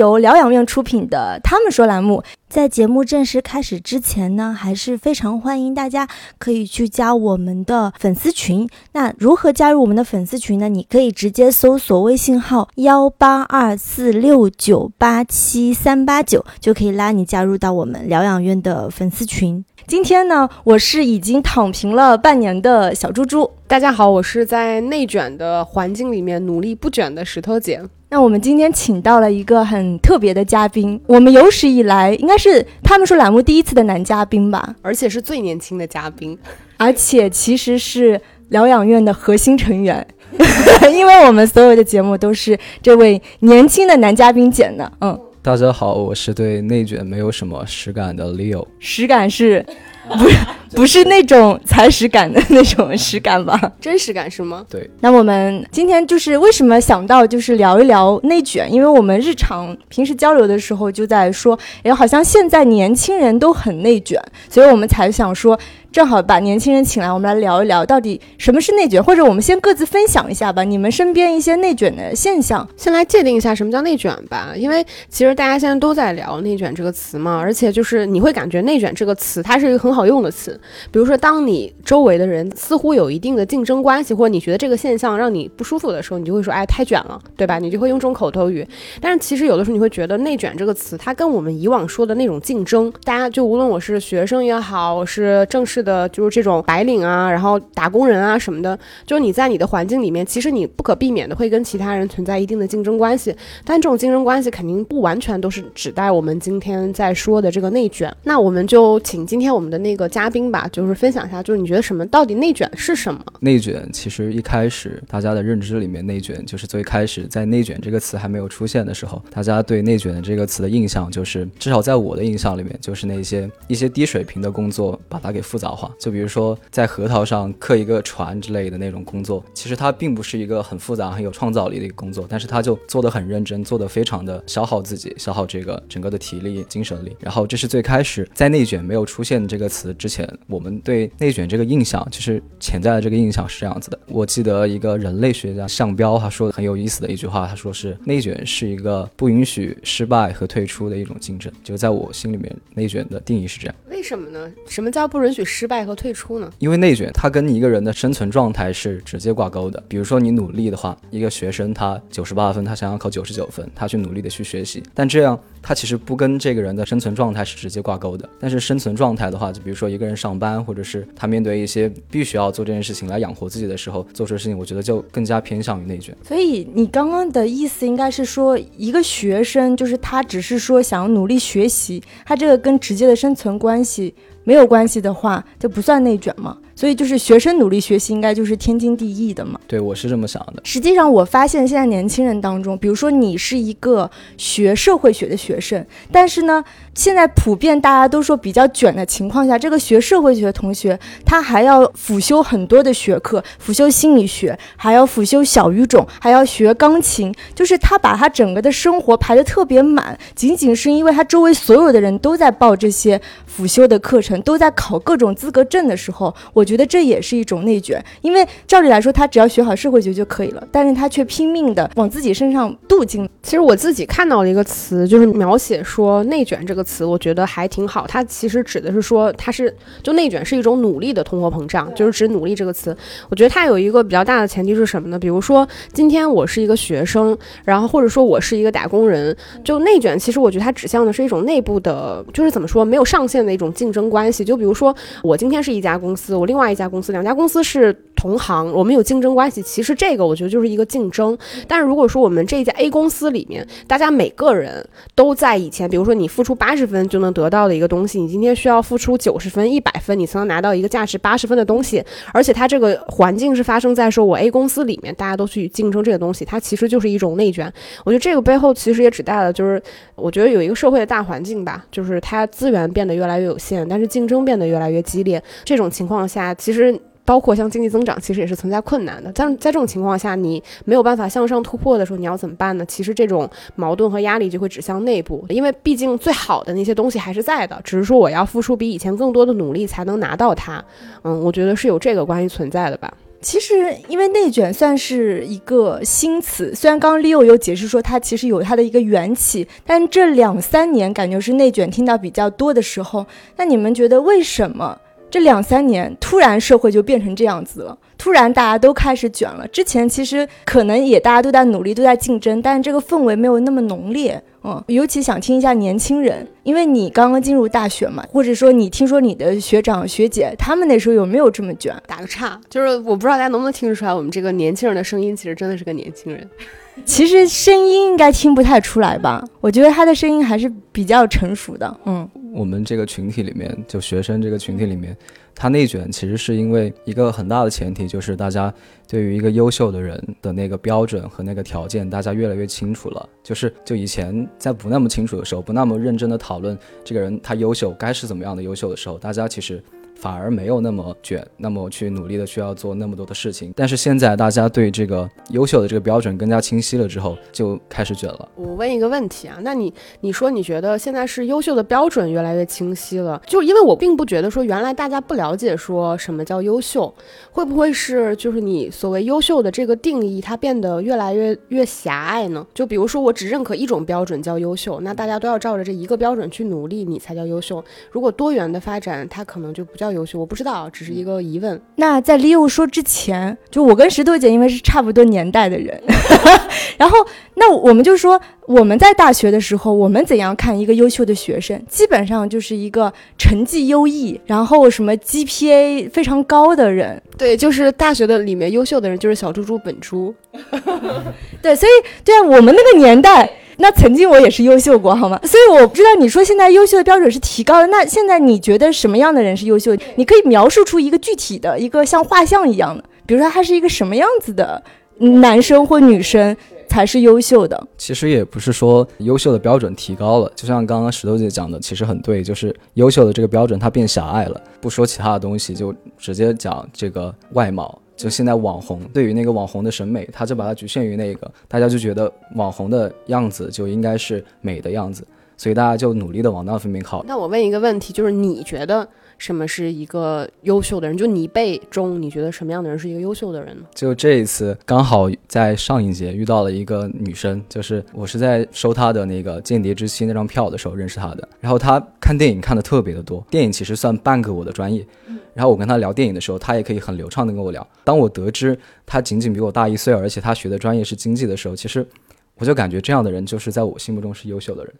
由疗养院出品的《他们说》栏目。在节目正式开始之前呢，还是非常欢迎大家可以去加我们的粉丝群。那如何加入我们的粉丝群呢？你可以直接搜索微信号幺八二四六九八七三八九，就可以拉你加入到我们疗养院的粉丝群。今天呢，我是已经躺平了半年的小猪猪。大家好，我是在内卷的环境里面努力不卷的石头姐。那我们今天请到了一个很特别的嘉宾，我们有史以来应该是他们说栏目第一次的男嘉宾吧，而且是最年轻的嘉宾，而且其实是疗养院的核心成员，因为我们所有的节目都是这位年轻的男嘉宾剪的。嗯，大家好，我是对内卷没有什么实感的 Leo，实感是。不是不是那种踩屎感的那种实感吧？真实感是吗？对。那我们今天就是为什么想到就是聊一聊内卷？因为我们日常平时交流的时候就在说，哎，好像现在年轻人都很内卷，所以我们才想说。正好把年轻人请来，我们来聊一聊到底什么是内卷，或者我们先各自分享一下吧。你们身边一些内卷的现象，先来界定一下什么叫内卷吧。因为其实大家现在都在聊内卷这个词嘛，而且就是你会感觉内卷这个词它是一个很好用的词。比如说，当你周围的人似乎有一定的竞争关系，或者你觉得这个现象让你不舒服的时候，你就会说，哎，太卷了，对吧？你就会用这种口头语。但是其实有的时候你会觉得内卷这个词，它跟我们以往说的那种竞争，大家就无论我是学生也好，我是正式的，就是这种白领啊，然后打工人啊什么的，就是你在你的环境里面，其实你不可避免的会跟其他人存在一定的竞争关系。但这种竞争关系肯定不完全都是指代我们今天在说的这个内卷。那我们就请今天我们的那个嘉宾吧，就是分享一下，就是你觉得什么到底内卷是什么？内卷其实一开始大家的认知里面，内卷就是最开始在内卷这个词还没有出现的时候，大家对内卷的这个词的印象就是，至少在我的印象里面，就是那些一些低水平的工作把它给复杂化，就。比如说，在核桃上刻一个船之类的那种工作，其实它并不是一个很复杂、很有创造力的一个工作，但是他就做得很认真，做得非常的消耗自己，消耗这个整个的体力、精神力。然后这是最开始在内卷没有出现这个词之前，我们对内卷这个印象，就是潜在的这个印象是这样子的。我记得一个人类学家向彪他说的很有意思的一句话，他说是内卷是一个不允许失败和退出的一种竞争。就在我心里面，内卷的定义是这样。为什么呢？什么叫不允许失败和？退出呢？因为内卷，它跟你一个人的生存状态是直接挂钩的。比如说你努力的话，一个学生他九十八分，他想要考九十九分，他去努力的去学习，但这样他其实不跟这个人的生存状态是直接挂钩的。但是生存状态的话，就比如说一个人上班，或者是他面对一些必须要做这件事情来养活自己的时候，做出的事情，我觉得就更加偏向于内卷。所以你刚刚的意思应该是说，一个学生就是他只是说想要努力学习，他这个跟直接的生存关系。没有关系的话，就不算内卷吗？所以就是学生努力学习，应该就是天经地义的嘛。对，我是这么想的。实际上，我发现现在年轻人当中，比如说你是一个学社会学的学生，但是呢，现在普遍大家都说比较卷的情况下，这个学社会学的同学他还要辅修很多的学科，辅修心理学，还要辅修小语种，还要学钢琴，就是他把他整个的生活排得特别满，仅仅是因为他周围所有的人都在报这些辅修的课程，都在考各种资格证的时候，我。觉得这也是一种内卷，因为照理来说，他只要学好社会学就可以了，但是他却拼命的往自己身上镀金。其实我自己看到了一个词，就是描写说内卷这个词，我觉得还挺好。它其实指的是说，它是就内卷是一种努力的通货膨胀，就是指努力这个词。我觉得它有一个比较大的前提是什么呢？比如说今天我是一个学生，然后或者说我是一个打工人，就内卷，其实我觉得它指向的是一种内部的，就是怎么说没有上限的一种竞争关系。就比如说我今天是一家公司，我另外外一家公司，两家公司是同行，我们有竞争关系。其实这个我觉得就是一个竞争。但是如果说我们这一家 A 公司里面，大家每个人都在以前，比如说你付出八十分就能得到的一个东西，你今天需要付出九十分、一百分，你才能拿到一个价值八十分的东西。而且它这个环境是发生在说我 A 公司里面，大家都去竞争这个东西，它其实就是一种内卷。我觉得这个背后其实也指代了，就是我觉得有一个社会的大环境吧，就是它资源变得越来越有限，但是竞争变得越来越激烈。这种情况下。啊其实，包括像经济增长，其实也是存在困难的。但在这种情况下，你没有办法向上突破的时候，你要怎么办呢？其实这种矛盾和压力就会指向内部，因为毕竟最好的那些东西还是在的，只是说我要付出比以前更多的努力才能拿到它。嗯，我觉得是有这个关系存在的吧。其实，因为内卷算是一个新词，虽然刚刚 Leo 有解释说它其实有它的一个缘起，但这两三年感觉是内卷听到比较多的时候。那你们觉得为什么这两三年突然社会就变成这样子了？突然大家都开始卷了。之前其实可能也大家都在努力，都在竞争，但是这个氛围没有那么浓烈。嗯，尤其想听一下年轻人，因为你刚刚进入大学嘛，或者说你听说你的学长学姐他们那时候有没有这么卷？打个岔，就是我不知道大家能不能听得出来，我们这个年轻人的声音其实真的是个年轻人。其实声音应该听不太出来吧？我觉得他的声音还是比较成熟的。嗯，我们这个群体里面，就学生这个群体里面。他内卷其实是因为一个很大的前提，就是大家对于一个优秀的人的那个标准和那个条件，大家越来越清楚了。就是就以前在不那么清楚的时候，不那么认真的讨论这个人他优秀该是怎么样的优秀的时候，大家其实。反而没有那么卷，那么去努力的需要做那么多的事情。但是现在大家对这个优秀的这个标准更加清晰了之后，就开始卷了。我问一个问题啊，那你你说你觉得现在是优秀的标准越来越清晰了？就因为我并不觉得说原来大家不了解说什么叫优秀，会不会是就是你所谓优秀的这个定义它变得越来越越狭隘呢？就比如说我只认可一种标准叫优秀，那大家都要照着这一个标准去努力，你才叫优秀。如果多元的发展，它可能就不叫。优秀我不知道，只是一个疑问。那在 Leo 说之前，就我跟石头姐因为是差不多年代的人，然后那我们就说我们在大学的时候，我们怎样看一个优秀的学生？基本上就是一个成绩优异，然后什么 GPA 非常高的人。对，就是大学的里面优秀的人就是小猪猪本猪。对，所以对啊，我们那个年代。那曾经我也是优秀过，好吗？所以我不知道你说现在优秀的标准是提高了，那现在你觉得什么样的人是优秀？你可以描述出一个具体的一个像画像一样的，比如说他是一个什么样子的男生或女生才是优秀的？其实也不是说优秀的标准提高了，就像刚刚石头姐讲的，其实很对，就是优秀的这个标准它变狭隘了。不说其他的东西，就直接讲这个外貌。就现在网红对于那个网红的审美，他就把它局限于那个，大家就觉得网红的样子就应该是美的样子，所以大家就努力的往那方面靠。那我问一个问题，就是你觉得？什么是一个优秀的人？就你辈中，你觉得什么样的人是一个优秀的人呢？就这一次，刚好在上一节遇到了一个女生，就是我是在收她的那个《间谍之妻》那张票的时候认识她的。然后她看电影看的特别的多，电影其实算半个我的专业。然后我跟她聊电影的时候，她也可以很流畅的跟我聊。当我得知她仅仅比我大一岁，而且她学的专业是经济的时候，其实我就感觉这样的人就是在我心目中是优秀的人。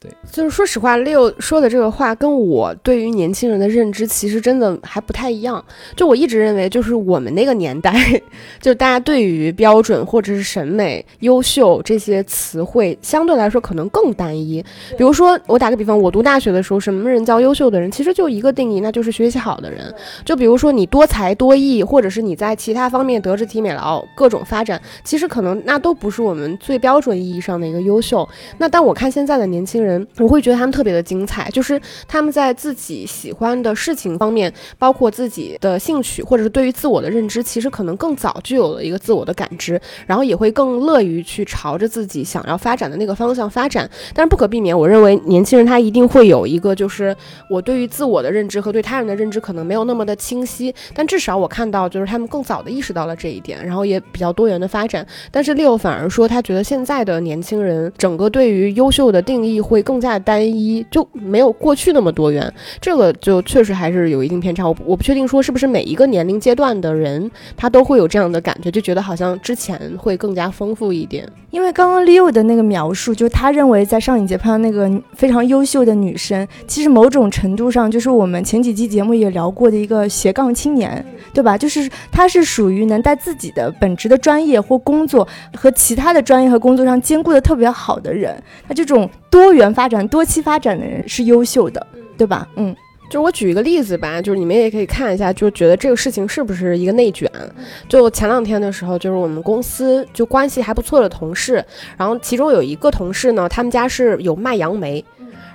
对，就是说实话，六说的这个话跟我对于年轻人的认知其实真的还不太一样。就我一直认为，就是我们那个年代，就大家对于标准或者是审美、优秀这些词汇相对来说可能更单一。比如说，我打个比方，我读大学的时候，什么人叫优秀的人？其实就一个定义，那就是学习好的人。就比如说你多才多艺，或者是你在其他方面德智体美劳各种发展，其实可能那都不是我们最标准意义上的一个优秀。那但我看现在的年轻人。人，我会觉得他们特别的精彩，就是他们在自己喜欢的事情方面，包括自己的兴趣，或者是对于自我的认知，其实可能更早就有了一个自我的感知，然后也会更乐于去朝着自己想要发展的那个方向发展。但是不可避免，我认为年轻人他一定会有一个，就是我对于自我的认知和对他人的认知可能没有那么的清晰，但至少我看到就是他们更早的意识到了这一点，然后也比较多元的发展。但是六反而说他觉得现在的年轻人整个对于优秀的定义会。会更加单一，就没有过去那么多元，这个就确实还是有一定偏差。我我不确定说是不是每一个年龄阶段的人他都会有这样的感觉，就觉得好像之前会更加丰富一点。因为刚刚 Leo 的那个描述，就他认为在上影节碰到那个非常优秀的女生，其实某种程度上就是我们前几期节目也聊过的一个斜杠青年，对吧？就是他是属于能在自己的本职的专业或工作和其他的专业和工作上兼顾的特别好的人，那这种。多元发展、多期发展的人是优秀的，对吧？嗯，就我举一个例子吧，就是你们也可以看一下，就觉得这个事情是不是一个内卷？就前两天的时候，就是我们公司就关系还不错的同事，然后其中有一个同事呢，他们家是有卖杨梅。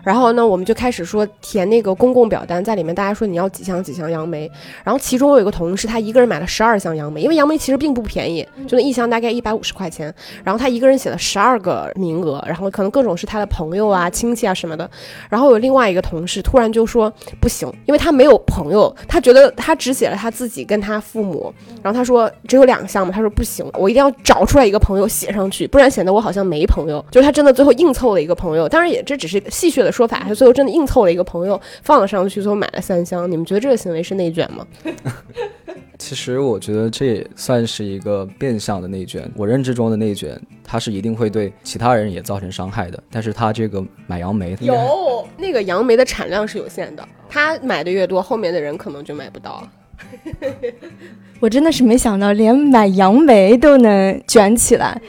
然后呢，我们就开始说填那个公共表单，在里面大家说你要几箱几箱杨梅，然后其中我有一个同事，他一个人买了十二箱杨梅，因为杨梅其实并不便宜，就那一箱大概一百五十块钱，然后他一个人写了十二个名额，然后可能各种是他的朋友啊、亲戚啊什么的，然后有另外一个同事突然就说不行，因为他没有朋友，他觉得他只写了他自己跟他父母，然后他说只有两项嘛，他说不行，我一定要找出来一个朋友写上去，不然显得我好像没朋友。就是他真的最后硬凑了一个朋友，当然也这只是戏谑的说法，他最后真的硬凑了一个朋友放了上去，最后买了三箱。你们觉得这个行为是内卷吗？其实我觉得这也算是一个变相的内卷。我认知中的内卷，它是一定会对其他人也造成伤害的。但是他这个买杨梅，有那个杨梅的产量是有限的，他买的越多，后面的人可能就买不到。我真的是没想到，连买杨梅都能卷起来。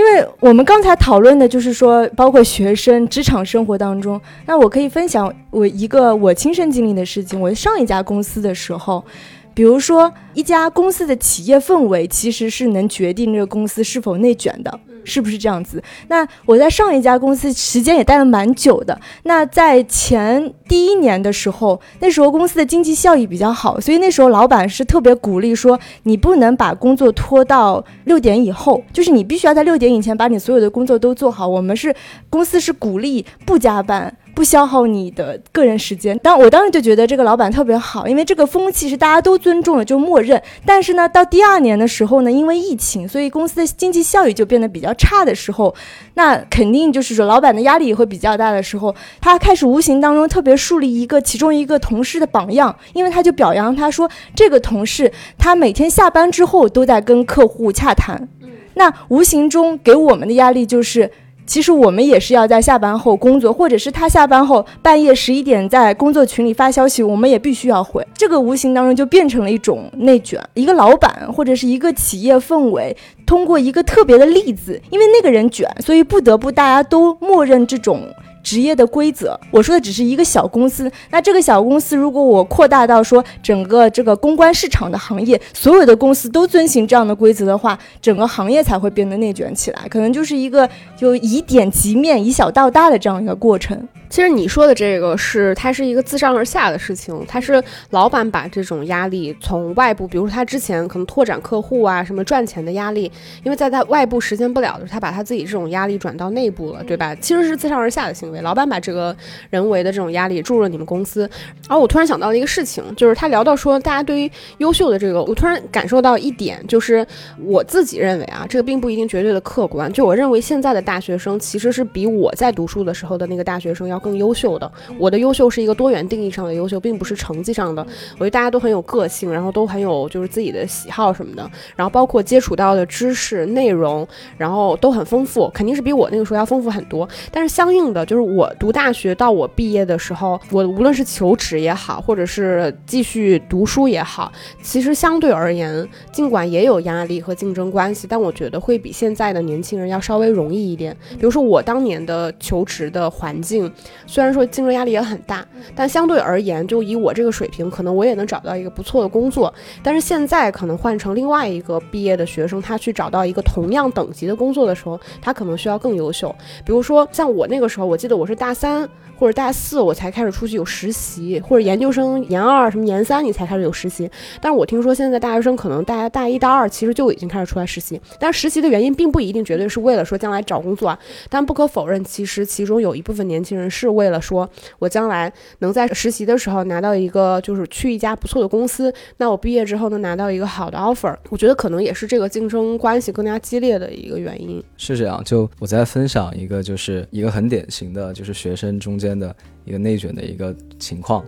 因为我们刚才讨论的就是说，包括学生、职场生活当中，那我可以分享我一个我亲身经历的事情。我上一家公司的时候，比如说一家公司的企业氛围，其实是能决定这个公司是否内卷的。是不是这样子？那我在上一家公司时间也待了蛮久的。那在前第一年的时候，那时候公司的经济效益比较好，所以那时候老板是特别鼓励说，你不能把工作拖到六点以后，就是你必须要在六点以前把你所有的工作都做好。我们是公司是鼓励不加班。不消耗你的个人时间，当我当时就觉得这个老板特别好，因为这个风气是大家都尊重的，就默认。但是呢，到第二年的时候呢，因为疫情，所以公司的经济效益就变得比较差的时候，那肯定就是说老板的压力也会比较大的时候，他开始无形当中特别树立一个其中一个同事的榜样，因为他就表扬他说这个同事他每天下班之后都在跟客户洽谈，那无形中给我们的压力就是。其实我们也是要在下班后工作，或者是他下班后半夜十一点在工作群里发消息，我们也必须要回。这个无形当中就变成了一种内卷。一个老板或者是一个企业氛围，通过一个特别的例子，因为那个人卷，所以不得不大家都默认这种。职业的规则，我说的只是一个小公司。那这个小公司，如果我扩大到说整个这个公关市场的行业，所有的公司都遵循这样的规则的话，整个行业才会变得内卷起来。可能就是一个就以点及面，以小到大的这样一个过程。其实你说的这个是，它是一个自上而下的事情，它是老板把这种压力从外部，比如说他之前可能拓展客户啊，什么赚钱的压力，因为在他外部实现不了的时候，他把他自己这种压力转到内部了，对吧？其实是自上而下的行为，老板把这个人为的这种压力注入了你们公司。然后我突然想到了一个事情，就是他聊到说，大家对于优秀的这个，我突然感受到一点，就是我自己认为啊，这个并不一定绝对的客观。就我认为现在的大学生其实是比我在读书的时候的那个大学生要。更优秀的，我的优秀是一个多元定义上的优秀，并不是成绩上的。我觉得大家都很有个性，然后都很有就是自己的喜好什么的，然后包括接触到的知识内容，然后都很丰富，肯定是比我那个时候要丰富很多。但是相应的，就是我读大学到我毕业的时候，我无论是求职也好，或者是继续读书也好，其实相对而言，尽管也有压力和竞争关系，但我觉得会比现在的年轻人要稍微容易一点。比如说我当年的求职的环境。虽然说竞争压力也很大，但相对而言，就以我这个水平，可能我也能找到一个不错的工作。但是现在可能换成另外一个毕业的学生，他去找到一个同样等级的工作的时候，他可能需要更优秀。比如说像我那个时候，我记得我是大三。或者大四我才开始出去有实习，或者研究生研二什么研三你才开始有实习。但是我听说现在大学生可能大家大一大二其实就已经开始出来实习。但实习的原因并不一定绝对是为了说将来找工作啊。但不可否认，其实其中有一部分年轻人是为了说我将来能在实习的时候拿到一个就是去一家不错的公司，那我毕业之后能拿到一个好的 offer。我觉得可能也是这个竞争关系更加激烈的一个原因。是这样，就我在分享一个就是一个很典型的就是学生中间。的一个内卷的一个情况，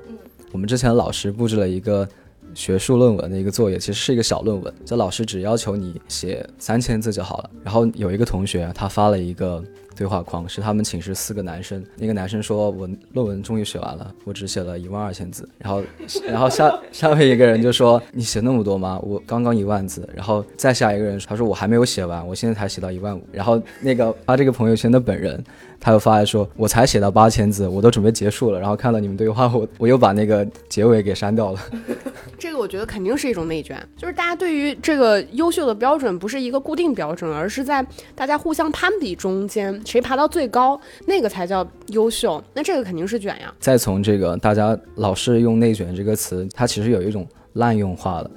我们之前老师布置了一个学术论文的一个作业，其实是一个小论文，这老师只要求你写三千字就好了。然后有一个同学他发了一个。对话框是他们寝室四个男生，那个男生说：“我论文终于写完了，我只写了一万二千字。”然后，然后下下面一个人就说：“你写那么多吗？我刚刚一万字。”然后再下一个人他说：“我还没有写完，我现在才写到一万五。”然后那个发这个朋友圈的本人他又发来说：“我才写到八千字，我都准备结束了。”然后看到你们对话，我我又把那个结尾给删掉了。这个我觉得肯定是一种内卷，就是大家对于这个优秀的标准不是一个固定标准，而是在大家互相攀比中间，谁爬到最高，那个才叫优秀。那这个肯定是卷呀。再从这个大家老是用内卷这个词，它其实有一种滥用化了。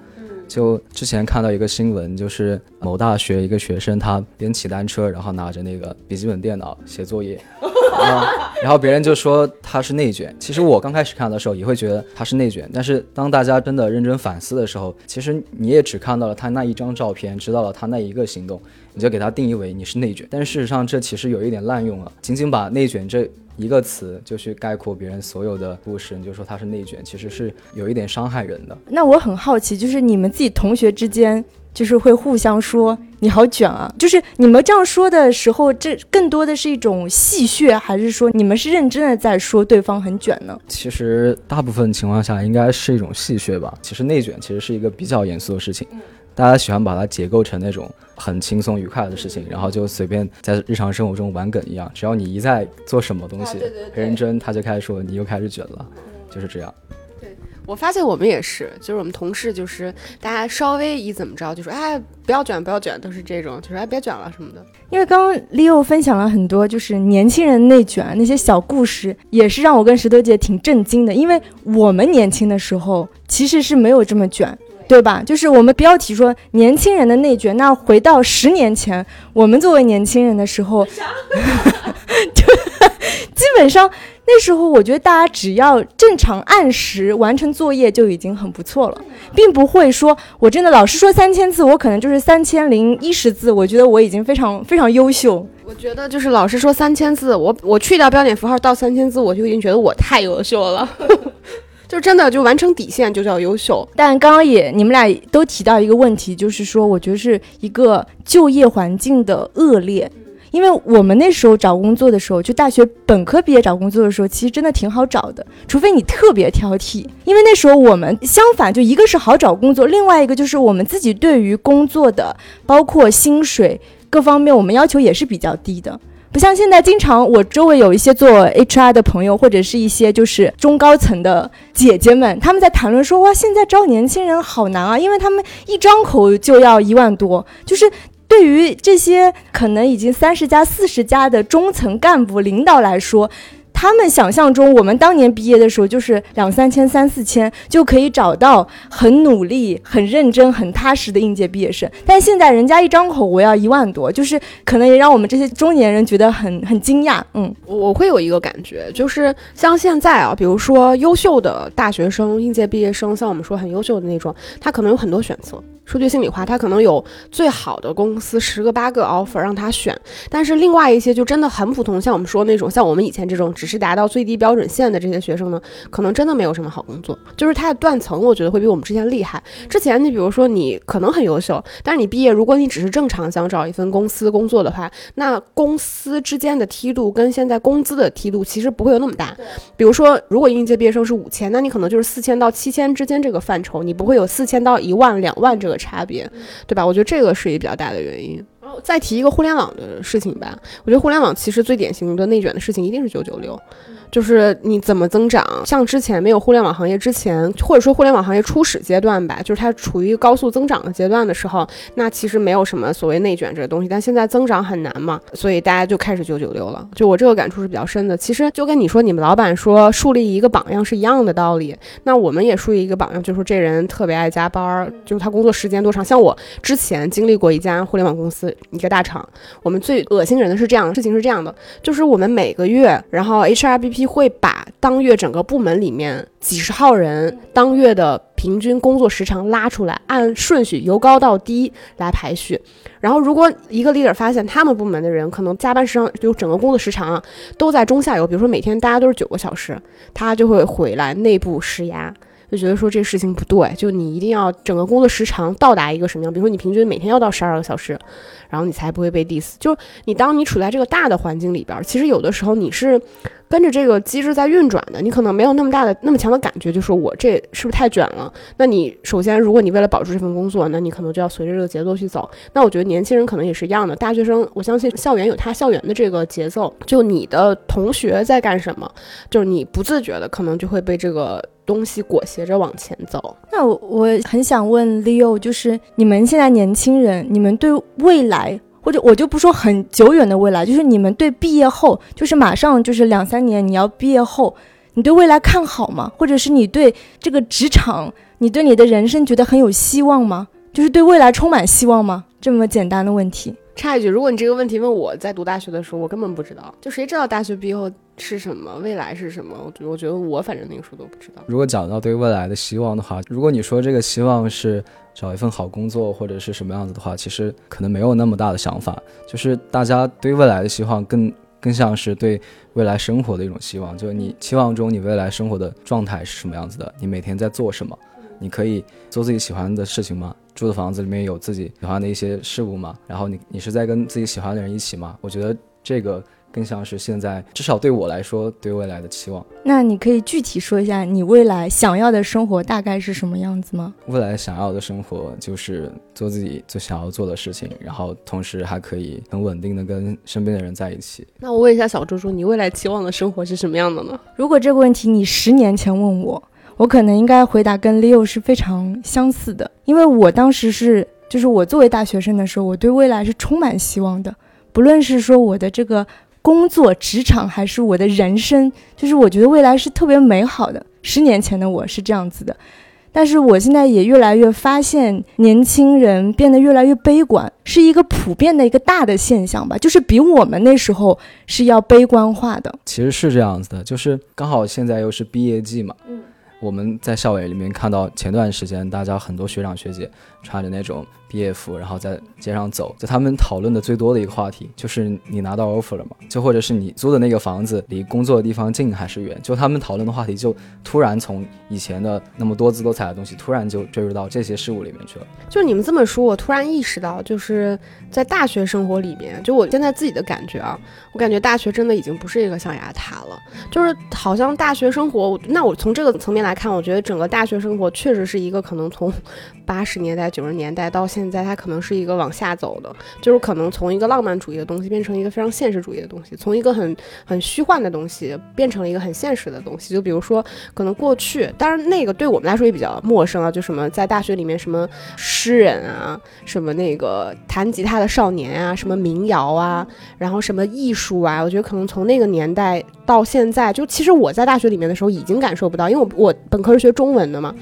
就之前看到一个新闻，就是某大学一个学生，他边骑单车，然后拿着那个笔记本电脑写作业，然后别人就说他是内卷。其实我刚开始看的时候也会觉得他是内卷，但是当大家真的认真反思的时候，其实你也只看到了他那一张照片，知道了他那一个行动，你就给他定义为你是内卷。但事实上这其实有一点滥用了，仅仅把内卷这。一个词就去概括别人所有的故事，你就说他是内卷，其实是有一点伤害人的。那我很好奇，就是你们自己同学之间，就是会互相说你好卷啊？就是你们这样说的时候，这更多的是一种戏谑，还是说你们是认真的在说对方很卷呢？其实大部分情况下应该是一种戏谑吧。其实内卷其实是一个比较严肃的事情。大家喜欢把它解构成那种很轻松愉快的事情，然后就随便在日常生活中玩梗一样。只要你一在做什么东西很认真，他就开始说你又开始卷了，就是这样。对我发现我们也是，就是我们同事就是大家稍微一怎么着就说哎不要卷不要卷，都是这种，就是哎别卷了什么的。因为刚刚 Leo 分享了很多就是年轻人内卷那些小故事，也是让我跟石头姐挺震惊的，因为我们年轻的时候其实是没有这么卷。对吧？就是我们标题说年轻人的内卷。那回到十年前，我们作为年轻人的时候，就 基本上那时候，我觉得大家只要正常按时完成作业就已经很不错了，并不会说我真的老师说三千字，我可能就是三千零一十字，我觉得我已经非常非常优秀。我觉得就是老师说三千字，我我去掉标点符号到三千字，我就已经觉得我太优秀了。就真的就完成底线就叫优秀，但刚刚也你们俩都提到一个问题，就是说我觉得是一个就业环境的恶劣，因为我们那时候找工作的时候，就大学本科毕业找工作的时候，其实真的挺好找的，除非你特别挑剔，因为那时候我们相反，就一个是好找工作，另外一个就是我们自己对于工作的包括薪水各方面，我们要求也是比较低的。不像现在，经常我周围有一些做 HR 的朋友，或者是一些就是中高层的姐姐们，他们在谈论说，哇，现在招年轻人好难啊，因为他们一张口就要一万多，就是对于这些可能已经三十加、四十加的中层干部领导来说。他们想象中，我们当年毕业的时候就是两三千、三四千就可以找到很努力、很认真、很踏实的应届毕业生。但现在人家一张口我要一万多，就是可能也让我们这些中年人觉得很很惊讶。嗯，我会有一个感觉，就是像现在啊，比如说优秀的大学生、应届毕业生，像我们说很优秀的那种，他可能有很多选择。说句心里话，他可能有最好的公司十个八个 offer 让他选，但是另外一些就真的很普通，像我们说那种，像我们以前这种只是达到最低标准线的这些学生呢，可能真的没有什么好工作。就是他的断层，我觉得会比我们之前厉害。之前你比如说你可能很优秀，但是你毕业，如果你只是正常想找一份公司工作的话，那公司之间的梯度跟现在工资的梯度其实不会有那么大。比如说，如果应届毕业生是五千，那你可能就是四千到七千之间这个范畴，你不会有四千到一万、两万这个。差别，对吧？我觉得这个是一比较大的原因。然后再提一个互联网的事情吧，我觉得互联网其实最典型的内卷的事情一定是九九六。就是你怎么增长？像之前没有互联网行业之前，或者说互联网行业初始阶段吧，就是它处于高速增长的阶段的时候，那其实没有什么所谓内卷这个东西。但现在增长很难嘛，所以大家就开始九九六了。就我这个感触是比较深的。其实就跟你说，你们老板说树立一个榜样是一样的道理。那我们也树立一个榜样，就是说这人特别爱加班，就是他工作时间多长。像我之前经历过一家互联网公司，一个大厂，我们最恶心人的是这样，事情是这样的，就是我们每个月，然后 HRBP。会把当月整个部门里面几十号人当月的平均工作时长拉出来，按顺序由高到低来排序。然后，如果一个 leader 发现他们部门的人可能加班时长就整个工作时长啊都在中下游，比如说每天大家都是九个小时，他就会回来内部施压。就觉得说这事情不对，就你一定要整个工作时长到达一个什么样，比如说你平均每天要到十二个小时，然后你才不会被 diss。就你当你处在这个大的环境里边，其实有的时候你是跟着这个机制在运转的，你可能没有那么大的那么强的感觉，就说我这是不是太卷了？那你首先，如果你为了保住这份工作，那你可能就要随着这个节奏去走。那我觉得年轻人可能也是一样的，大学生，我相信校园有他校园的这个节奏，就你的同学在干什么，就是你不自觉的可能就会被这个。东西裹挟着往前走。那我我很想问 Leo，就是你们现在年轻人，你们对未来，或者我就不说很久远的未来，就是你们对毕业后，就是马上就是两三年你要毕业后，你对未来看好吗？或者是你对这个职场，你对你的人生觉得很有希望吗？就是对未来充满希望吗？这么简单的问题。插一句，如果你这个问题问我在读大学的时候，我根本不知道，就谁知道大学毕业后是什么，未来是什么？我觉我觉得我反正那个时候都不知道。如果讲到对未来的希望的话，如果你说这个希望是找一份好工作或者是什么样子的话，其实可能没有那么大的想法。就是大家对未来的希望更更像是对未来生活的一种希望，就是你期望中你未来生活的状态是什么样子的，你每天在做什么，你可以做自己喜欢的事情吗？住的房子里面有自己喜欢的一些事物吗？然后你你是在跟自己喜欢的人一起吗？我觉得这个更像是现在至少对我来说对未来的期望。那你可以具体说一下你未来想要的生活大概是什么样子吗？未来想要的生活就是做自己最想要做的事情，然后同时还可以很稳定的跟身边的人在一起。那我问一下小猪猪，你未来期望的生活是什么样的呢？如果这个问题你十年前问我。我可能应该回答跟 Leo 是非常相似的，因为我当时是，就是我作为大学生的时候，我对未来是充满希望的，不论是说我的这个工作职场，还是我的人生，就是我觉得未来是特别美好的。十年前的我是这样子的，但是我现在也越来越发现，年轻人变得越来越悲观，是一个普遍的一个大的现象吧，就是比我们那时候是要悲观化的。其实是这样子的，就是刚好现在又是毕业季嘛。嗯。我们在校委里面看到，前段时间大家很多学长学姐穿着那种。毕业服，然后在街上走，就他们讨论的最多的一个话题就是你拿到 offer 了吗？就或者是你租的那个房子离工作的地方近还是远？就他们讨论的话题就突然从以前的那么多姿多彩的东西，突然就坠入到这些事物里面去了。就你们这么说，我突然意识到，就是在大学生活里面，就我现在自己的感觉啊，我感觉大学真的已经不是一个象牙塔了，就是好像大学生活，那我从这个层面来看，我觉得整个大学生活确实是一个可能从八十年代、九十年代到现在它可能是一个往下走的，就是可能从一个浪漫主义的东西变成一个非常现实主义的东西，从一个很很虚幻的东西变成了一个很现实的东西。就比如说，可能过去，当然那个对我们来说也比较陌生啊，就什么在大学里面什么诗人啊，什么那个弹吉他的少年啊，什么民谣啊，然后什么艺术啊，我觉得可能从那个年代到现在，就其实我在大学里面的时候已经感受不到，因为我我本科是学中文的嘛。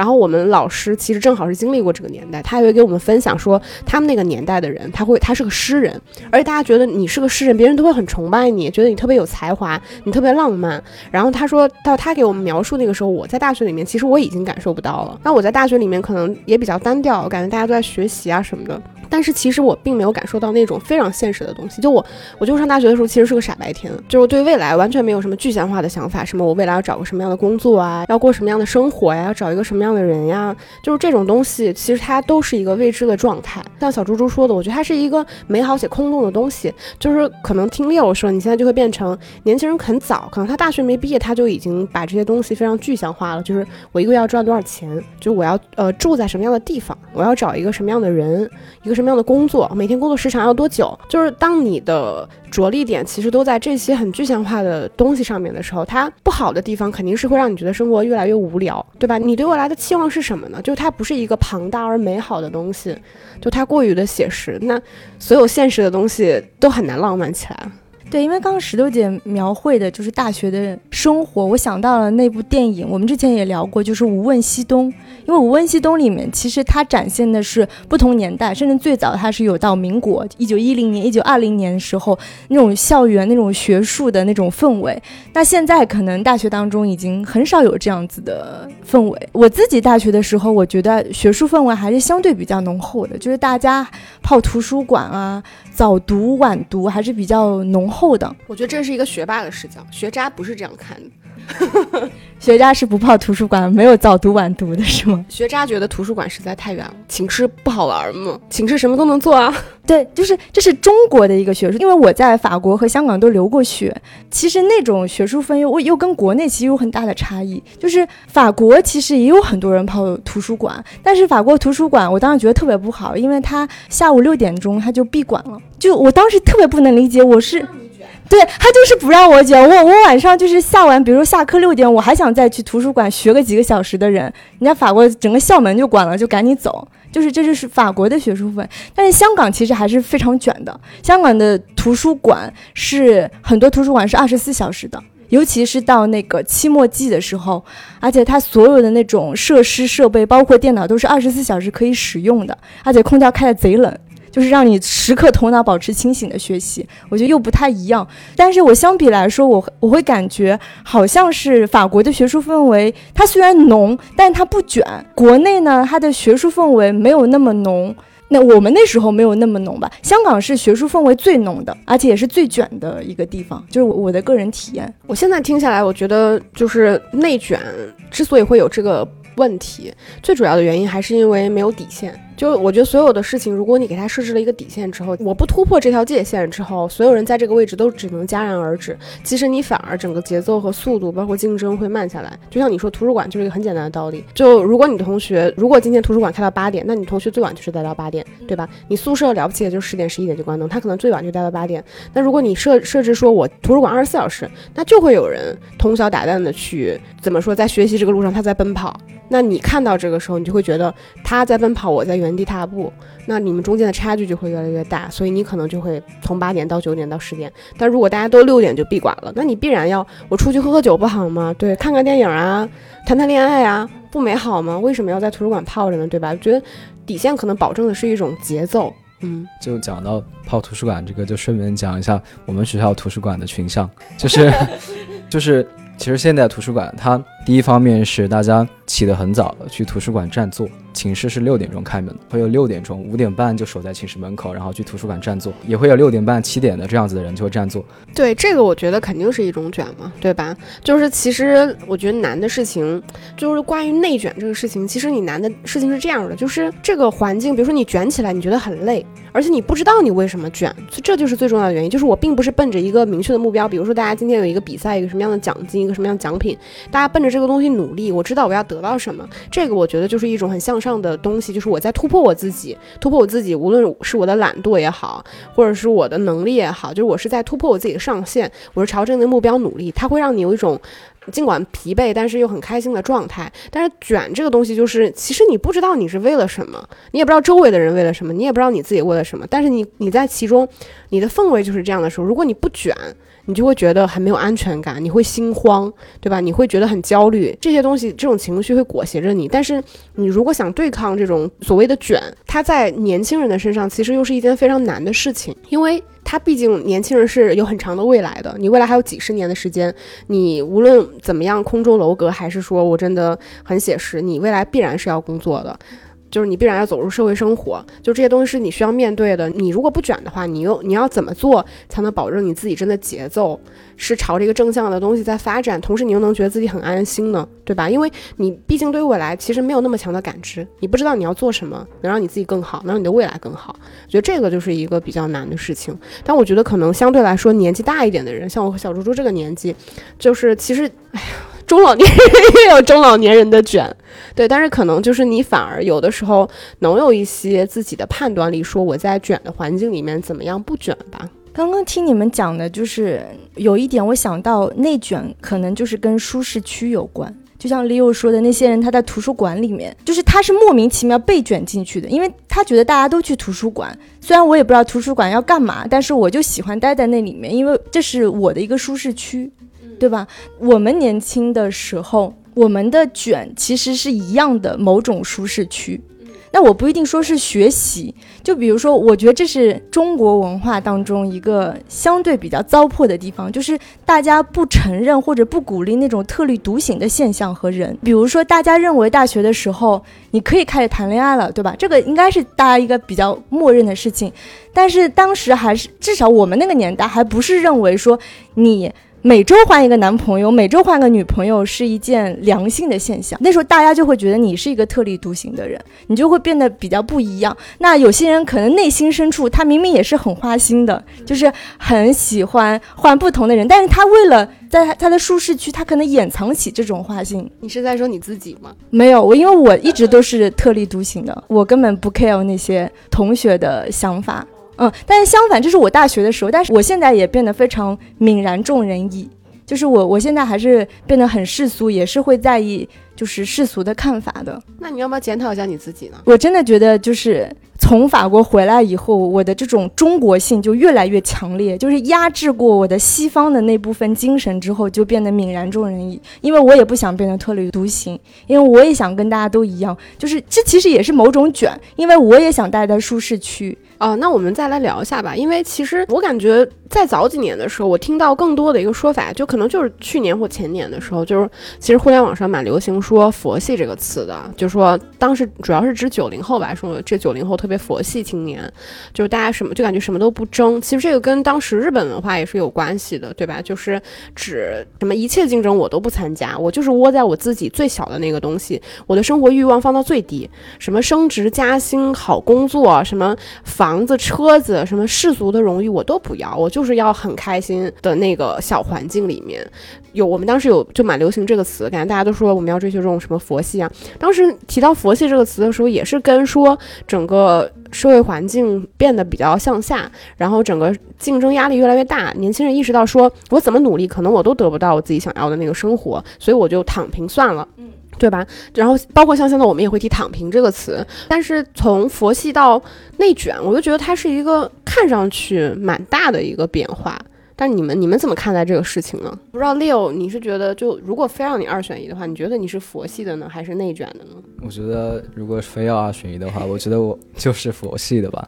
然后我们老师其实正好是经历过这个年代，他也会给我们分享说，他们那个年代的人，他会他是个诗人，而且大家觉得你是个诗人，别人都会很崇拜你，觉得你特别有才华，你特别浪漫。然后他说到他给我们描述那个时候，我在大学里面，其实我已经感受不到了。那我在大学里面可能也比较单调，我感觉大家都在学习啊什么的。但是其实我并没有感受到那种非常现实的东西。就我，我就上大学的时候其实是个傻白甜，就是对未来完全没有什么具象化的想法，什么我未来要找个什么样的工作啊，要过什么样的生活呀，要找一个什么样的人呀，就是这种东西，其实它都是一个未知的状态。像小猪猪说的，我觉得它是一个美好且空洞的东西。就是可能听 Leo 说，你现在就会变成年轻人很早，可能他大学没毕业，他就已经把这些东西非常具象化了。就是我一个月要赚多少钱，就是我要呃住在什么样的地方，我要找一个什么样的人，一个。什么样的工作，每天工作时长要多久？就是当你的着力点其实都在这些很具象化的东西上面的时候，它不好的地方肯定是会让你觉得生活越来越无聊，对吧？你对未来的期望是什么呢？就它不是一个庞大而美好的东西，就它过于的写实，那所有现实的东西都很难浪漫起来。对，因为刚刚石头姐描绘的就是大学的生活，我想到了那部电影，我们之前也聊过，就是《无问西东》。因为《无问西东》里面其实它展现的是不同年代，甚至最早它是有到民国一九一零年、一九二零年的时候那种校园、那种学术的那种氛围。那现在可能大学当中已经很少有这样子的氛围。我自己大学的时候，我觉得学术氛围还是相对比较浓厚的，就是大家泡图书馆啊。早读晚读还是比较浓厚的，我觉得这是一个学霸的视角，学渣不是这样看的。学渣是不泡图书馆，没有早读晚读的是吗？学渣觉得图书馆实在太远了，寝室不好玩吗？寝室什么都能做啊。对，就是这是中国的一个学术，因为我在法国和香港都留过学。其实那种学术氛围又跟国内其实有很大的差异。就是法国其实也有很多人泡图书馆，但是法国图书馆我当时觉得特别不好，因为他下午六点钟他就闭馆了。就我当时特别不能理解，我是。对他就是不让我卷。我我晚上就是下完，比如说下课六点，我还想再去图书馆学个几个小时的人，人家法国整个校门就关了，就赶紧走。就是这就是法国的学术氛围，但是香港其实还是非常卷的。香港的图书馆是很多图书馆是二十四小时的，尤其是到那个期末季的时候，而且它所有的那种设施设备，包括电脑都是二十四小时可以使用的，而且空调开的贼冷。就是让你时刻头脑保持清醒的学习，我觉得又不太一样。但是我相比来说，我我会感觉好像是法国的学术氛围，它虽然浓，但它不卷。国内呢，它的学术氛围没有那么浓。那我们那时候没有那么浓吧？香港是学术氛围最浓的，而且也是最卷的一个地方，就是我的个人体验。我现在听下来，我觉得就是内卷之所以会有这个问题，最主要的原因还是因为没有底线。就我觉得所有的事情，如果你给它设置了一个底线之后，我不突破这条界限之后，所有人在这个位置都只能戛然而止。其实你反而整个节奏和速度，包括竞争会慢下来。就像你说，图书馆就是一个很简单的道理。就如果你同学，如果今天图书馆开到八点，那你同学最晚就是待到八点，对吧？你宿舍了不起也就十点十一点就关灯，他可能最晚就待到八点。那如果你设设置说我图书馆二十四小时，那就会有人通宵达旦的去怎么说，在学习这个路上他在奔跑。那你看到这个时候，你就会觉得他在奔跑，我在原原地踏步，那你们中间的差距就会越来越大，所以你可能就会从八点到九点到十点。但如果大家都六点就闭馆了，那你必然要我出去喝喝酒不好吗？对，看看电影啊，谈谈恋爱啊，不美好吗？为什么要在图书馆泡着呢？对吧？我觉得底线可能保证的是一种节奏。嗯，就讲到泡图书馆这个，就顺便讲一下我们学校图书馆的群像，就是 就是。其实现在图书馆，它第一方面是大家起得很早，去图书馆占座。寝室是六点钟开门，会有六点钟、五点半就守在寝室门口，然后去图书馆占座，也会有六点半、七点的这样子的人就会占座。对，这个我觉得肯定是一种卷嘛，对吧？就是其实我觉得难的事情，就是关于内卷这个事情，其实你难的事情是这样的，就是这个环境，比如说你卷起来，你觉得很累，而且你不知道你为什么卷，这就是最重要的原因。就是我并不是奔着一个明确的目标，比如说大家今天有一个比赛，一个什么样的奖金，一个什么样的奖品，大家奔着这个东西努力，我知道我要得到什么，这个我觉得就是一种很向上这样的东西，就是我在突破我自己，突破我自己，无论是我的懒惰也好，或者是我的能力也好，就是我是在突破我自己的上限，我是朝着那个目标努力，它会让你有一种尽管疲惫，但是又很开心的状态。但是卷这个东西，就是其实你不知道你是为了什么，你也不知道周围的人为了什么，你也不知道你自己为了什么，但是你你在其中，你的氛围就是这样的时候，如果你不卷。你就会觉得很没有安全感，你会心慌，对吧？你会觉得很焦虑，这些东西，这种情绪会裹挟着你。但是，你如果想对抗这种所谓的卷，它在年轻人的身上其实又是一件非常难的事情，因为它毕竟年轻人是有很长的未来的，你未来还有几十年的时间，你无论怎么样空中楼阁，还是说我真的很写实，你未来必然是要工作的。就是你必然要走入社会生活，就这些东西是你需要面对的。你如果不卷的话，你又你要怎么做才能保证你自己真的节奏是朝着一个正向的东西在发展，同时你又能觉得自己很安心呢？对吧？因为你毕竟对未来其实没有那么强的感知，你不知道你要做什么能让你自己更好，能让你的未来更好。我觉得这个就是一个比较难的事情。但我觉得可能相对来说年纪大一点的人，像我和小猪猪这个年纪，就是其实，哎呀。中老年人也有中老年人的卷，对，但是可能就是你反而有的时候能有一些自己的判断力，说我在卷的环境里面怎么样不卷吧。刚刚听你们讲的，就是有一点我想到内卷可能就是跟舒适区有关，就像 Leo 说的，那些人他在图书馆里面，就是他是莫名其妙被卷进去的，因为他觉得大家都去图书馆，虽然我也不知道图书馆要干嘛，但是我就喜欢待在那里面，因为这是我的一个舒适区。对吧？我们年轻的时候，我们的卷其实是一样的某种舒适区。那我不一定说是学习，就比如说，我觉得这是中国文化当中一个相对比较糟粕的地方，就是大家不承认或者不鼓励那种特立独行的现象和人。比如说，大家认为大学的时候你可以开始谈恋爱了，对吧？这个应该是大家一个比较默认的事情。但是当时还是至少我们那个年代还不是认为说你。每周换一个男朋友，每周换个女朋友是一件良性的现象。那时候大家就会觉得你是一个特立独行的人，你就会变得比较不一样。那有些人可能内心深处他明明也是很花心的，就是很喜欢换不同的人，但是他为了在他他的舒适区，他可能掩藏起这种花心。你是在说你自己吗？没有，我因为我一直都是特立独行的，我根本不 care 那些同学的想法。嗯，但是相反，这是我大学的时候，但是我现在也变得非常泯然众人矣。就是我，我现在还是变得很世俗，也是会在意就是世俗的看法的。那你要不要检讨一下你自己呢？我真的觉得，就是从法国回来以后，我的这种中国性就越来越强烈，就是压制过我的西方的那部分精神之后，就变得泯然众人矣。因为我也不想变得特立独行，因为我也想跟大家都一样，就是这其实也是某种卷，因为我也想待在舒适区。哦，那我们再来聊一下吧，因为其实我感觉在早几年的时候，我听到更多的一个说法，就可能就是去年或前年的时候，就是其实互联网上蛮流行说“佛系”这个词的，就说当时主要是指九零后吧，说这九零后特别佛系青年，就是大家什么就感觉什么都不争。其实这个跟当时日本文化也是有关系的，对吧？就是指什么一切竞争我都不参加，我就是窝在我自己最小的那个东西，我的生活欲望放到最低，什么升职加薪、好工作，什么房。房子、车子，什么世俗的荣誉我都不要，我就是要很开心的那个小环境里面。有我们当时有就蛮流行这个词，感觉大家都说我们要追求这种什么佛系啊。当时提到佛系这个词的时候，也是跟说整个社会环境变得比较向下，然后整个竞争压力越来越大，年轻人意识到说我怎么努力，可能我都得不到我自己想要的那个生活，所以我就躺平算了。嗯。对吧？然后包括像现在我们也会提“躺平”这个词，但是从佛系到内卷，我就觉得它是一个看上去蛮大的一个变化。但你们你们怎么看待这个事情呢？不知道 Leo，你是觉得就如果非让你二选一的话，你觉得你是佛系的呢，还是内卷的呢？我觉得如果非要二选一的话，我觉得我就是佛系的吧。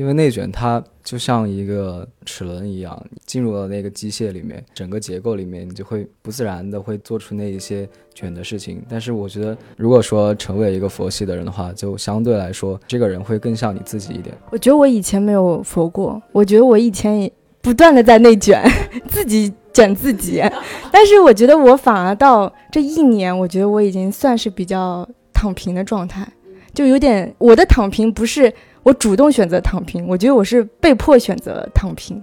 因为内卷它就像一个齿轮一样，进入了那个机械里面，整个结构里面，你就会不自然的会做出那一些卷的事情。但是我觉得，如果说成为一个佛系的人的话，就相对来说，这个人会更像你自己一点。我觉得我以前没有佛过，我觉得我以前也不断的在内卷，自己卷自己。但是我觉得我反而到这一年，我觉得我已经算是比较躺平的状态，就有点我的躺平不是。我主动选择躺平，我觉得我是被迫选择躺平，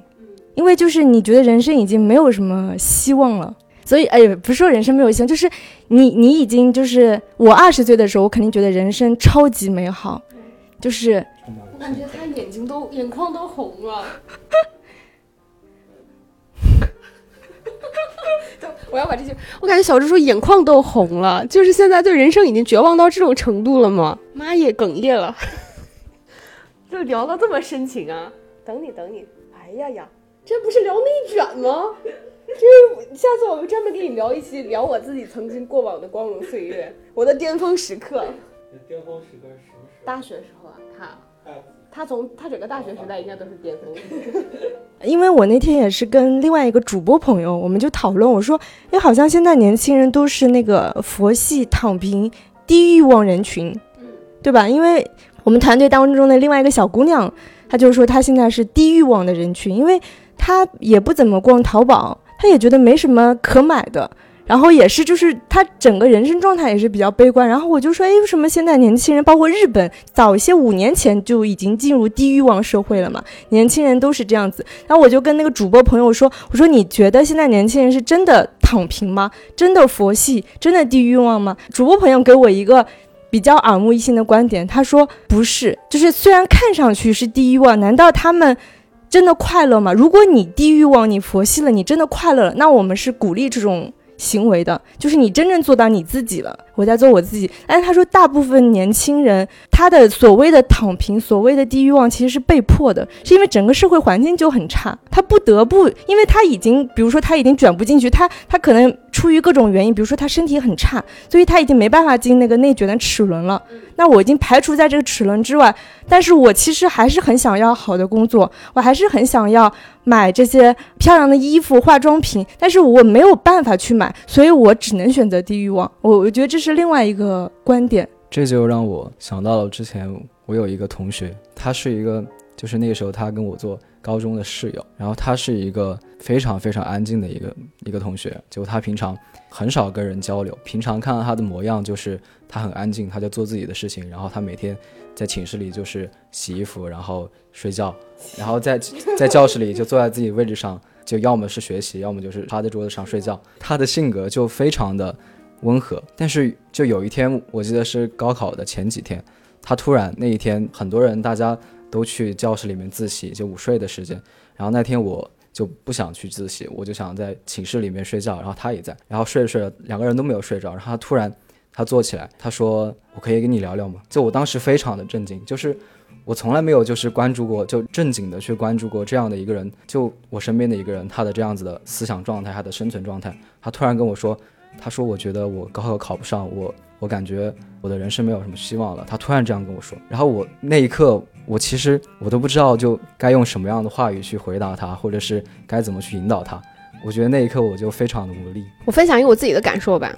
因为就是你觉得人生已经没有什么希望了，所以哎，不是说人生没有希望，就是你你已经就是我二十岁的时候，我肯定觉得人生超级美好，就是我感觉他眼睛都眼眶都红了，我要把这些，我感觉小猪说眼眶都红了，就是现在对人生已经绝望到这种程度了吗？妈耶，哽咽了。就聊到这么深情啊！等你等你，哎呀呀，这不是聊内卷吗？这下次我们专门给你聊一期，聊我自己曾经过往的光荣岁月，我的巅峰时刻。巅峰时刻是什么时候？大学时候啊，他，他从他整个大学时代应该都是巅峰。因为我那天也是跟另外一个主播朋友，我们就讨论，我说，哎，好像现在年轻人都是那个佛系躺平、低欲望人群，对吧？因为。我们团队当中的另外一个小姑娘，她就说她现在是低欲望的人群，因为她也不怎么逛淘宝，她也觉得没什么可买的，然后也是就是她整个人生状态也是比较悲观。然后我就说，哎，为什么现在年轻人，包括日本，早一些五年前就已经进入低欲望社会了嘛？年轻人都是这样子。然后我就跟那个主播朋友说，我说你觉得现在年轻人是真的躺平吗？真的佛系？真的低欲望吗？主播朋友给我一个。比较耳目一新的观点，他说不是，就是虽然看上去是低欲望，难道他们真的快乐吗？如果你低欲望，你佛系了，你真的快乐了，那我们是鼓励这种。行为的，就是你真正做到你自己了。我在做我自己。但是他说，大部分年轻人他的所谓的躺平，所谓的低欲望，其实是被迫的，是因为整个社会环境就很差，他不得不，因为他已经，比如说他已经卷不进去，他他可能出于各种原因，比如说他身体很差，所以他已经没办法进那个内卷的齿轮了。那我已经排除在这个齿轮之外，但是我其实还是很想要好的工作，我还是很想要买这些漂亮的衣服、化妆品，但是我没有办法去买，所以我只能选择低欲望。我我觉得这是是另外一个观点。这就让我想到了之前我有一个同学，他是一个，就是那个时候他跟我做高中的室友，然后他是一个非常非常安静的一个一个同学，就他平常很少跟人交流，平常看到他的模样就是。他很安静，他就做自己的事情。然后他每天在寝室里就是洗衣服，然后睡觉，然后在在教室里就坐在自己位置上，就要么是学习，要么就是趴在桌子上睡觉。他的性格就非常的温和。但是就有一天，我记得是高考的前几天，他突然那一天，很多人大家都去教室里面自习，就午睡的时间。然后那天我就不想去自习，我就想在寝室里面睡觉，然后他也在，然后睡着睡着，两个人都没有睡着，然后他突然他坐起来，他说：“我可以跟你聊聊吗？”就我当时非常的震惊，就是我从来没有就是关注过，就正经的去关注过这样的一个人，就我身边的一个人，他的这样子的思想状态，他的生存状态，他突然跟我说，他说我觉得我高考考不上，我我感觉我的人生没有什么希望了，他突然这样跟我说，然后我那一刻。我其实我都不知道就该用什么样的话语去回答他，或者是该怎么去引导他。我觉得那一刻我就非常的无力。我分享一个我自己的感受吧，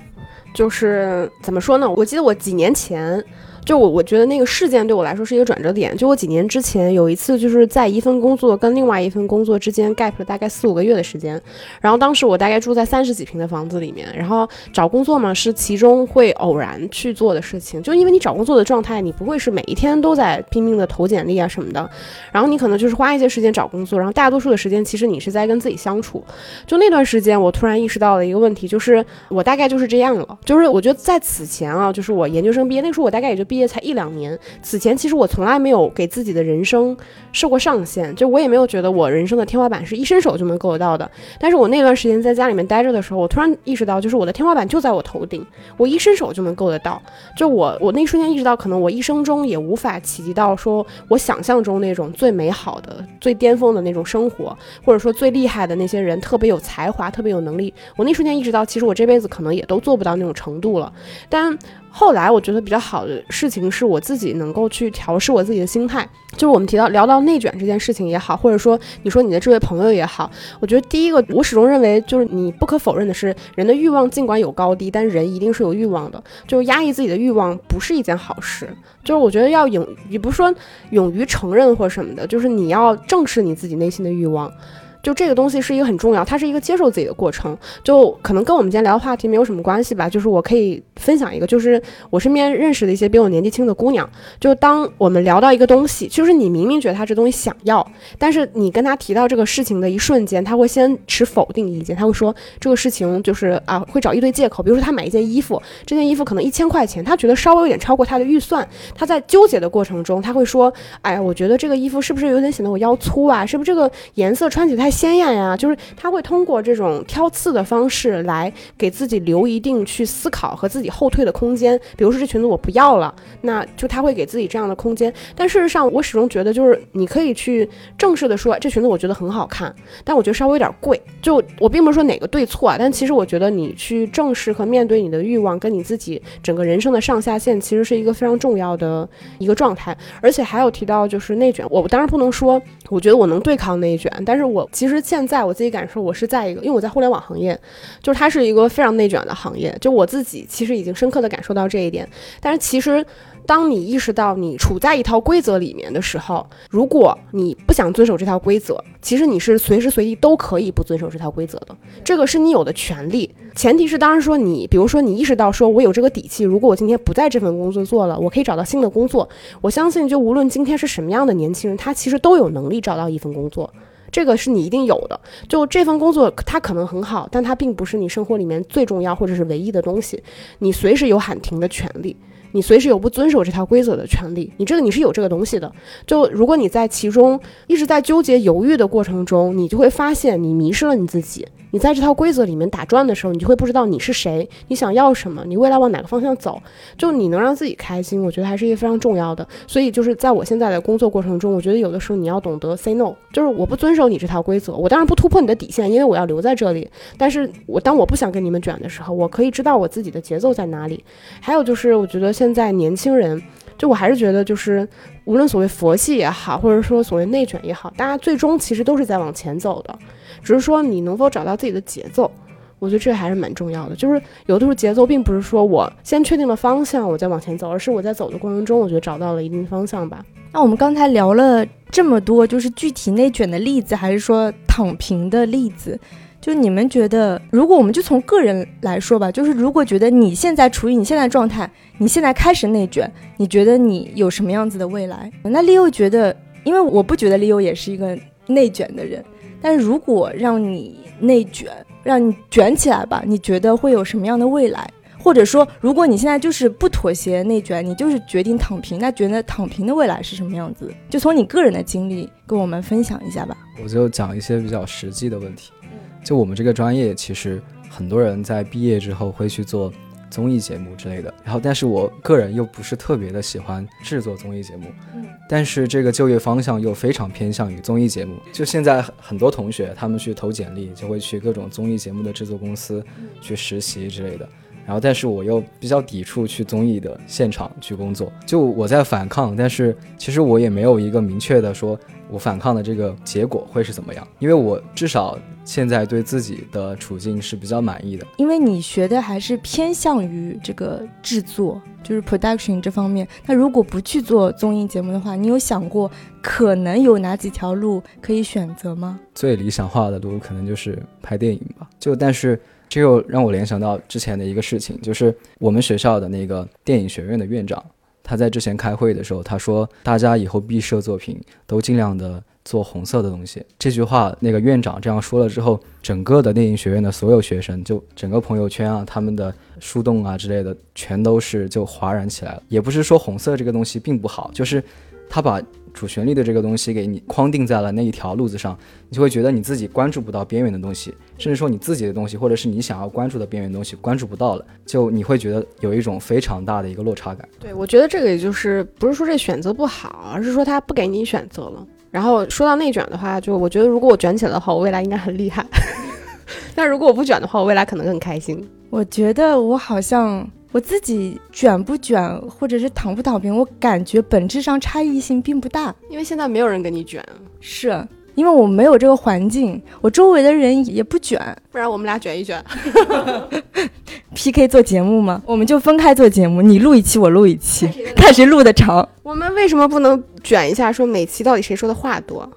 就是怎么说呢？我记得我几年前。就我，我觉得那个事件对我来说是一个转折点。就我几年之前有一次，就是在一份工作跟另外一份工作之间 gap 了大概四五个月的时间。然后当时我大概住在三十几平的房子里面，然后找工作嘛是其中会偶然去做的事情。就因为你找工作的状态，你不会是每一天都在拼命的投简历啊什么的。然后你可能就是花一些时间找工作，然后大多数的时间其实你是在跟自己相处。就那段时间，我突然意识到了一个问题，就是我大概就是这样了。就是我觉得在此前啊，就是我研究生毕业那时候，我大概也就毕。业才一两年，此前其实我从来没有给自己的人生设过上限，就我也没有觉得我人生的天花板是一伸手就能够得到的。但是我那段时间在家里面待着的时候，我突然意识到，就是我的天花板就在我头顶，我一伸手就能够得到。就我，我那一瞬间意识到，可能我一生中也无法企及到说我想象中那种最美好的、最巅峰的那种生活，或者说最厉害的那些人，特别有才华、特别有能力。我那瞬间意识到，其实我这辈子可能也都做不到那种程度了。但后来我觉得比较好的事情是我自己能够去调试我自己的心态，就是我们提到聊到内卷这件事情也好，或者说你说你的这位朋友也好，我觉得第一个我始终认为就是你不可否认的是，人的欲望尽管有高低，但人一定是有欲望的，就压抑自己的欲望不是一件好事，就是我觉得要勇，也不是说勇于承认或什么的，就是你要正视你自己内心的欲望。就这个东西是一个很重要，它是一个接受自己的过程。就可能跟我们今天聊的话题没有什么关系吧。就是我可以分享一个，就是我身边认识的一些比我年纪轻的姑娘。就当我们聊到一个东西，就是你明明觉得她这东西想要，但是你跟她提到这个事情的一瞬间，她会先持否定意见。她会说这个事情就是啊，会找一堆借口。比如说她买一件衣服，这件衣服可能一千块钱，她觉得稍微有点超过她的预算。她在纠结的过程中，她会说：“哎呀，我觉得这个衣服是不是有点显得我腰粗啊？是不是这个颜色穿起来……”鲜艳呀，就是他会通过这种挑刺的方式来给自己留一定去思考和自己后退的空间。比如说这裙子我不要了，那就他会给自己这样的空间。但事实上，我始终觉得就是你可以去正式的说，这裙子我觉得很好看，但我觉得稍微有点贵。就我并不是说哪个对错啊，但其实我觉得你去正视和面对你的欲望，跟你自己整个人生的上下限，其实是一个非常重要的一个状态。而且还有提到就是内卷，我当然不能说我觉得我能对抗内卷，但是我。其实现在我自己感受，我是在一个，因为我在互联网行业，就是它是一个非常内卷的行业。就我自己其实已经深刻的感受到这一点。但是其实，当你意识到你处在一套规则里面的时候，如果你不想遵守这套规则，其实你是随时随地都可以不遵守这套规则的。这个是你有的权利，前提是当然说你，比如说你意识到说我有这个底气，如果我今天不在这份工作做了，我可以找到新的工作。我相信，就无论今天是什么样的年轻人，他其实都有能力找到一份工作。这个是你一定有的，就这份工作，它可能很好，但它并不是你生活里面最重要或者是唯一的东西。你随时有喊停的权利，你随时有不遵守这条规则的权利。你这个你是有这个东西的。就如果你在其中一直在纠结犹豫的过程中，你就会发现你迷失了你自己。你在这套规则里面打转的时候，你就会不知道你是谁，你想要什么，你未来往哪个方向走。就你能让自己开心，我觉得还是一个非常重要的。所以就是在我现在的工作过程中，我觉得有的时候你要懂得 say no，就是我不遵守你这套规则，我当然不突破你的底线，因为我要留在这里。但是我当我不想跟你们卷的时候，我可以知道我自己的节奏在哪里。还有就是，我觉得现在年轻人，就我还是觉得就是无论所谓佛系也好，或者说所谓内卷也好，大家最终其实都是在往前走的。只是说你能否找到自己的节奏，我觉得这还是蛮重要的。就是有的时候节奏并不是说我先确定了方向，我再往前走，而是我在走的过程中，我觉得找到了一定方向吧。那我们刚才聊了这么多，就是具体内卷的例子，还是说躺平的例子？就你们觉得，如果我们就从个人来说吧，就是如果觉得你现在处于你现在状态，你现在开始内卷，你觉得你有什么样子的未来？那 Leo 觉得，因为我不觉得 Leo 也是一个内卷的人。但如果让你内卷，让你卷起来吧，你觉得会有什么样的未来？或者说，如果你现在就是不妥协内卷，你就是决定躺平，那觉得躺平的未来是什么样子？就从你个人的经历跟我们分享一下吧。我就讲一些比较实际的问题。就我们这个专业，其实很多人在毕业之后会去做综艺节目之类的。然后，但是我个人又不是特别的喜欢制作综艺节目。嗯但是这个就业方向又非常偏向于综艺节目。就现在很多同学他们去投简历，就会去各种综艺节目的制作公司去实习之类的。然后，但是我又比较抵触去综艺的现场去工作，就我在反抗，但是其实我也没有一个明确的说我反抗的这个结果会是怎么样，因为我至少现在对自己的处境是比较满意的。因为你学的还是偏向于这个制作，就是 production 这方面。那如果不去做综艺节目的话，你有想过可能有哪几条路可以选择吗？最理想化的路可能就是拍电影吧。就但是这又让我联想到之前的一个事情，就是我们学校的那个电影学院的院长，他在之前开会的时候，他说大家以后毕设作品都尽量的做红色的东西。这句话那个院长这样说了之后，整个的电影学院的所有学生，就整个朋友圈啊，他们的树洞啊之类的，全都是就哗然起来了。也不是说红色这个东西并不好，就是他把主旋律的这个东西给你框定在了那一条路子上，你就会觉得你自己关注不到边缘的东西，甚至说你自己的东西，或者是你想要关注的边缘东西关注不到了，就你会觉得有一种非常大的一个落差感。对，我觉得这个也就是不是说这选择不好，而是说他不给你选择了。然后说到内卷的话，就我觉得如果我卷起来的话，我未来应该很厉害。但如果我不卷的话，我未来可能更开心。我觉得我好像我自己卷不卷，或者是躺不躺平，我感觉本质上差异性并不大。因为现在没有人跟你卷，是因为我没有这个环境，我周围的人也不卷。不然我们俩卷一卷。PK 做节目吗？我们就分开做节目，你录一期，我录一期，看谁录的长。我们为什么不能卷一下，说每期到底谁说的话多？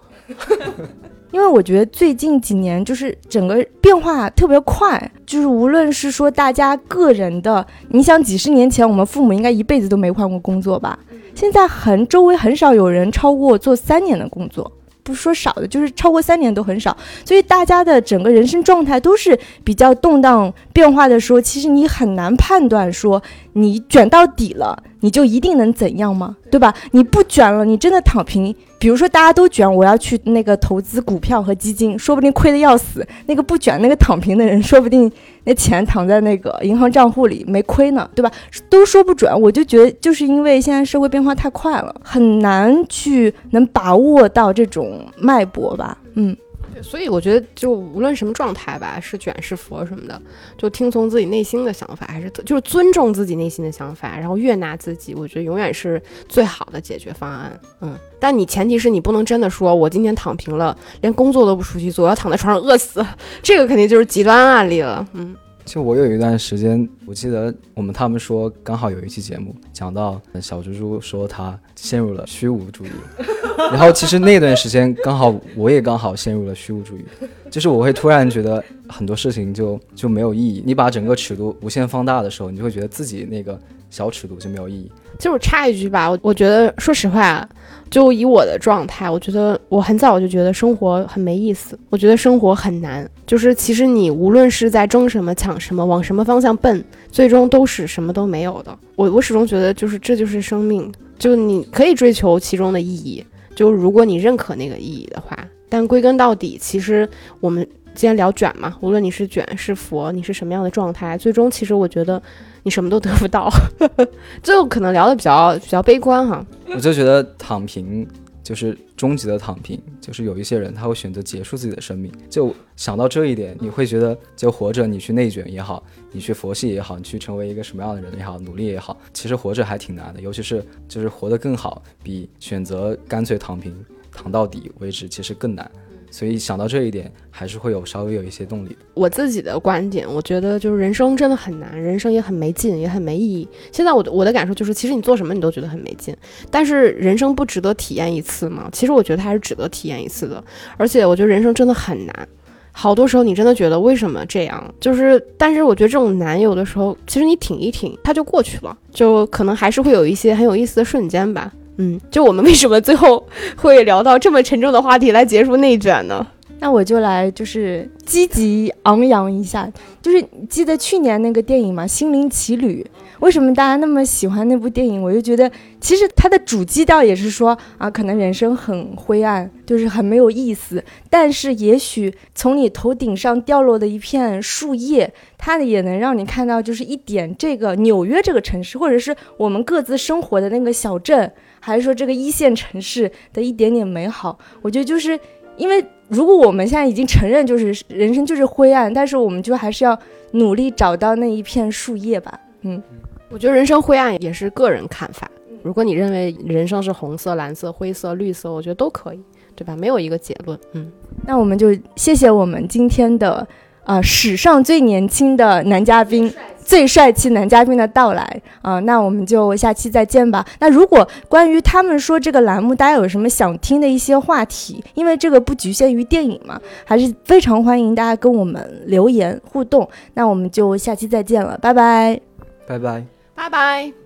因为我觉得最近几年就是整个变化特别快，就是无论是说大家个人的，你想几十年前我们父母应该一辈子都没换过工作吧，现在很周围很少有人超过做三年的工作。不说少的，就是超过三年都很少，所以大家的整个人生状态都是比较动荡变化的时候，其实你很难判断说你卷到底了，你就一定能怎样吗？对吧？你不卷了，你真的躺平。比如说大家都卷，我要去那个投资股票和基金，说不定亏的要死。那个不卷、那个躺平的人，说不定那钱躺在那个银行账户里没亏呢，对吧？都说不准。我就觉得，就是因为现在社会变化太快了，很难去能把握到这种脉搏吧。嗯。所以我觉得，就无论什么状态吧，是卷是佛什么的，就听从自己内心的想法，还是就是尊重自己内心的想法，然后悦纳自己，我觉得永远是最好的解决方案。嗯，但你前提是你不能真的说，我今天躺平了，连工作都不出去做，我要躺在床上饿死，这个肯定就是极端案例了。嗯。就我有一段时间，我记得我们他们说刚好有一期节目讲到小蜘蛛说他陷入了虚无主义，然后其实那段时间刚好我也刚好陷入了虚无主义，就是我会突然觉得很多事情就就没有意义。你把整个尺度无限放大的时候，你就会觉得自己那个小尺度就没有意义。就是插一句吧，我我觉得说实话，就以我的状态，我觉得我很早我就觉得生活很没意思，我觉得生活很难。就是其实你无论是在争什么、抢什么、往什么方向奔，最终都是什么都没有的。我我始终觉得，就是这就是生命，就你可以追求其中的意义，就如果你认可那个意义的话，但归根到底，其实我们今天聊卷嘛，无论你是卷是佛，你是什么样的状态，最终其实我觉得你什么都得不到，最后可能聊的比较比较悲观哈。我就觉得躺平就是终极的躺平，就是有一些人他会选择结束自己的生命。就想到这一点，你会觉得就活着，你去内卷也好，你去佛系也好，你去成为一个什么样的人也好，努力也好，其实活着还挺难的。尤其是就是活得更好，比选择干脆躺平躺到底为止，其实更难。所以想到这一点，还是会有稍微有一些动力。我自己的观点，我觉得就是人生真的很难，人生也很没劲，也很没意义。现在我的我的感受就是，其实你做什么你都觉得很没劲，但是人生不值得体验一次吗？其实我觉得还是值得体验一次的。而且我觉得人生真的很难，好多时候你真的觉得为什么这样？就是，但是我觉得这种难有的时候，其实你挺一挺，它就过去了，就可能还是会有一些很有意思的瞬间吧。嗯，就我们为什么最后会聊到这么沉重的话题来结束内卷呢？那我就来就是积极昂扬一下，就是记得去年那个电影嘛，《心灵奇旅》。为什么大家那么喜欢那部电影？我就觉得，其实它的主基调也是说啊，可能人生很灰暗，就是很没有意思。但是也许从你头顶上掉落的一片树叶，它也能让你看到，就是一点这个纽约这个城市，或者是我们各自生活的那个小镇，还是说这个一线城市的一点点美好。我觉得就是因为，如果我们现在已经承认，就是人生就是灰暗，但是我们就还是要努力找到那一片树叶吧。嗯。我觉得人生灰暗也是个人看法。如果你认为人生是红色、蓝色、灰色、绿色，我觉得都可以，对吧？没有一个结论。嗯，那我们就谢谢我们今天的啊史上最年轻的男嘉宾、最帅气男嘉宾的到来啊。那我们就下期再见吧。那如果关于他们说这个栏目，大家有什么想听的一些话题？因为这个不局限于电影嘛，还是非常欢迎大家跟我们留言互动。那我们就下期再见了，拜拜，拜拜。拜拜。